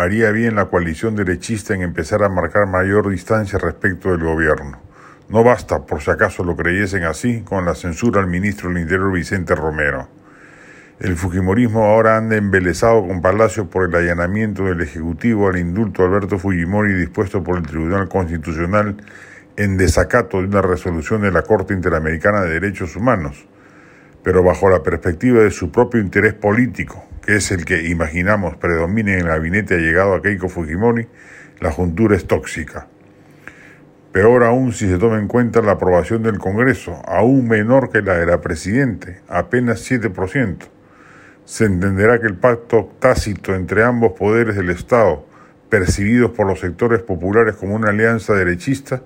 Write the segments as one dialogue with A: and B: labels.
A: haría bien la coalición derechista en empezar a marcar mayor distancia respecto del gobierno. No basta, por si acaso lo creyesen así, con la censura al ministro del Interior Vicente Romero. El Fujimorismo ahora anda embelesado con Palacio por el allanamiento del Ejecutivo al indulto Alberto Fujimori dispuesto por el Tribunal Constitucional en desacato de una resolución de la Corte Interamericana de Derechos Humanos, pero bajo la perspectiva de su propio interés político, que es el que imaginamos predomine en el gabinete llegado a Keiko Fujimori, la juntura es tóxica. Peor aún si se toma en cuenta la aprobación del Congreso, aún menor que la de la Presidente, apenas 7%. Se entenderá que el pacto tácito entre ambos poderes del Estado, percibidos por los sectores populares como una alianza derechista,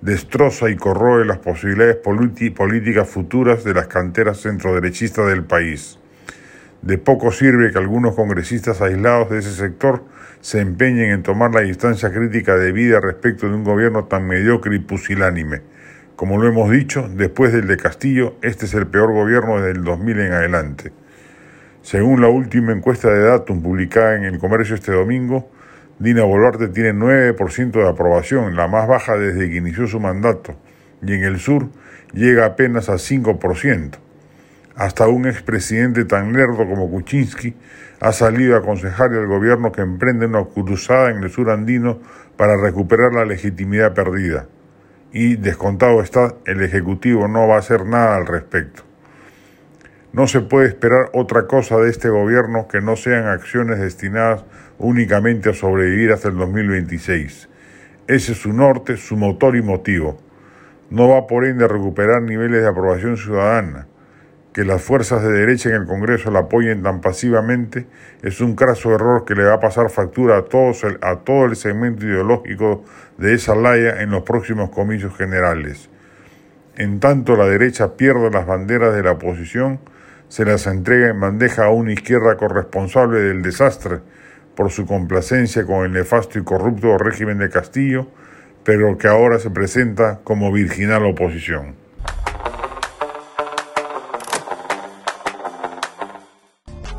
A: destroza y corroe las posibilidades políticas futuras de las canteras centroderechistas del país. De poco sirve que algunos congresistas aislados de ese sector se empeñen en tomar la distancia crítica debida respecto de un gobierno tan mediocre y pusilánime. Como lo hemos dicho, después del de Castillo, este es el peor gobierno desde el 2000 en adelante. Según la última encuesta de Datum publicada en el comercio este domingo, Dina Boluarte tiene 9% de aprobación, la más baja desde que inició su mandato, y en el sur llega apenas a 5%. Hasta un expresidente tan lerdo como Kuczynski ha salido a aconsejarle al gobierno que emprende una cruzada en el sur andino para recuperar la legitimidad perdida. Y, descontado está, el Ejecutivo no va a hacer nada al respecto. No se puede esperar otra cosa de este gobierno que no sean acciones destinadas únicamente a sobrevivir hasta el 2026. Ese es su norte, su motor y motivo. No va por ende a recuperar niveles de aprobación ciudadana que las fuerzas de derecha en el Congreso la apoyen tan pasivamente es un craso error que le va a pasar factura a, todos a todo el segmento ideológico de esa laya en los próximos comicios generales. En tanto la derecha pierde las banderas de la oposición, se las entrega en bandeja a una izquierda corresponsable del desastre por su complacencia con el nefasto y corrupto régimen de Castillo, pero que ahora se presenta como virginal oposición.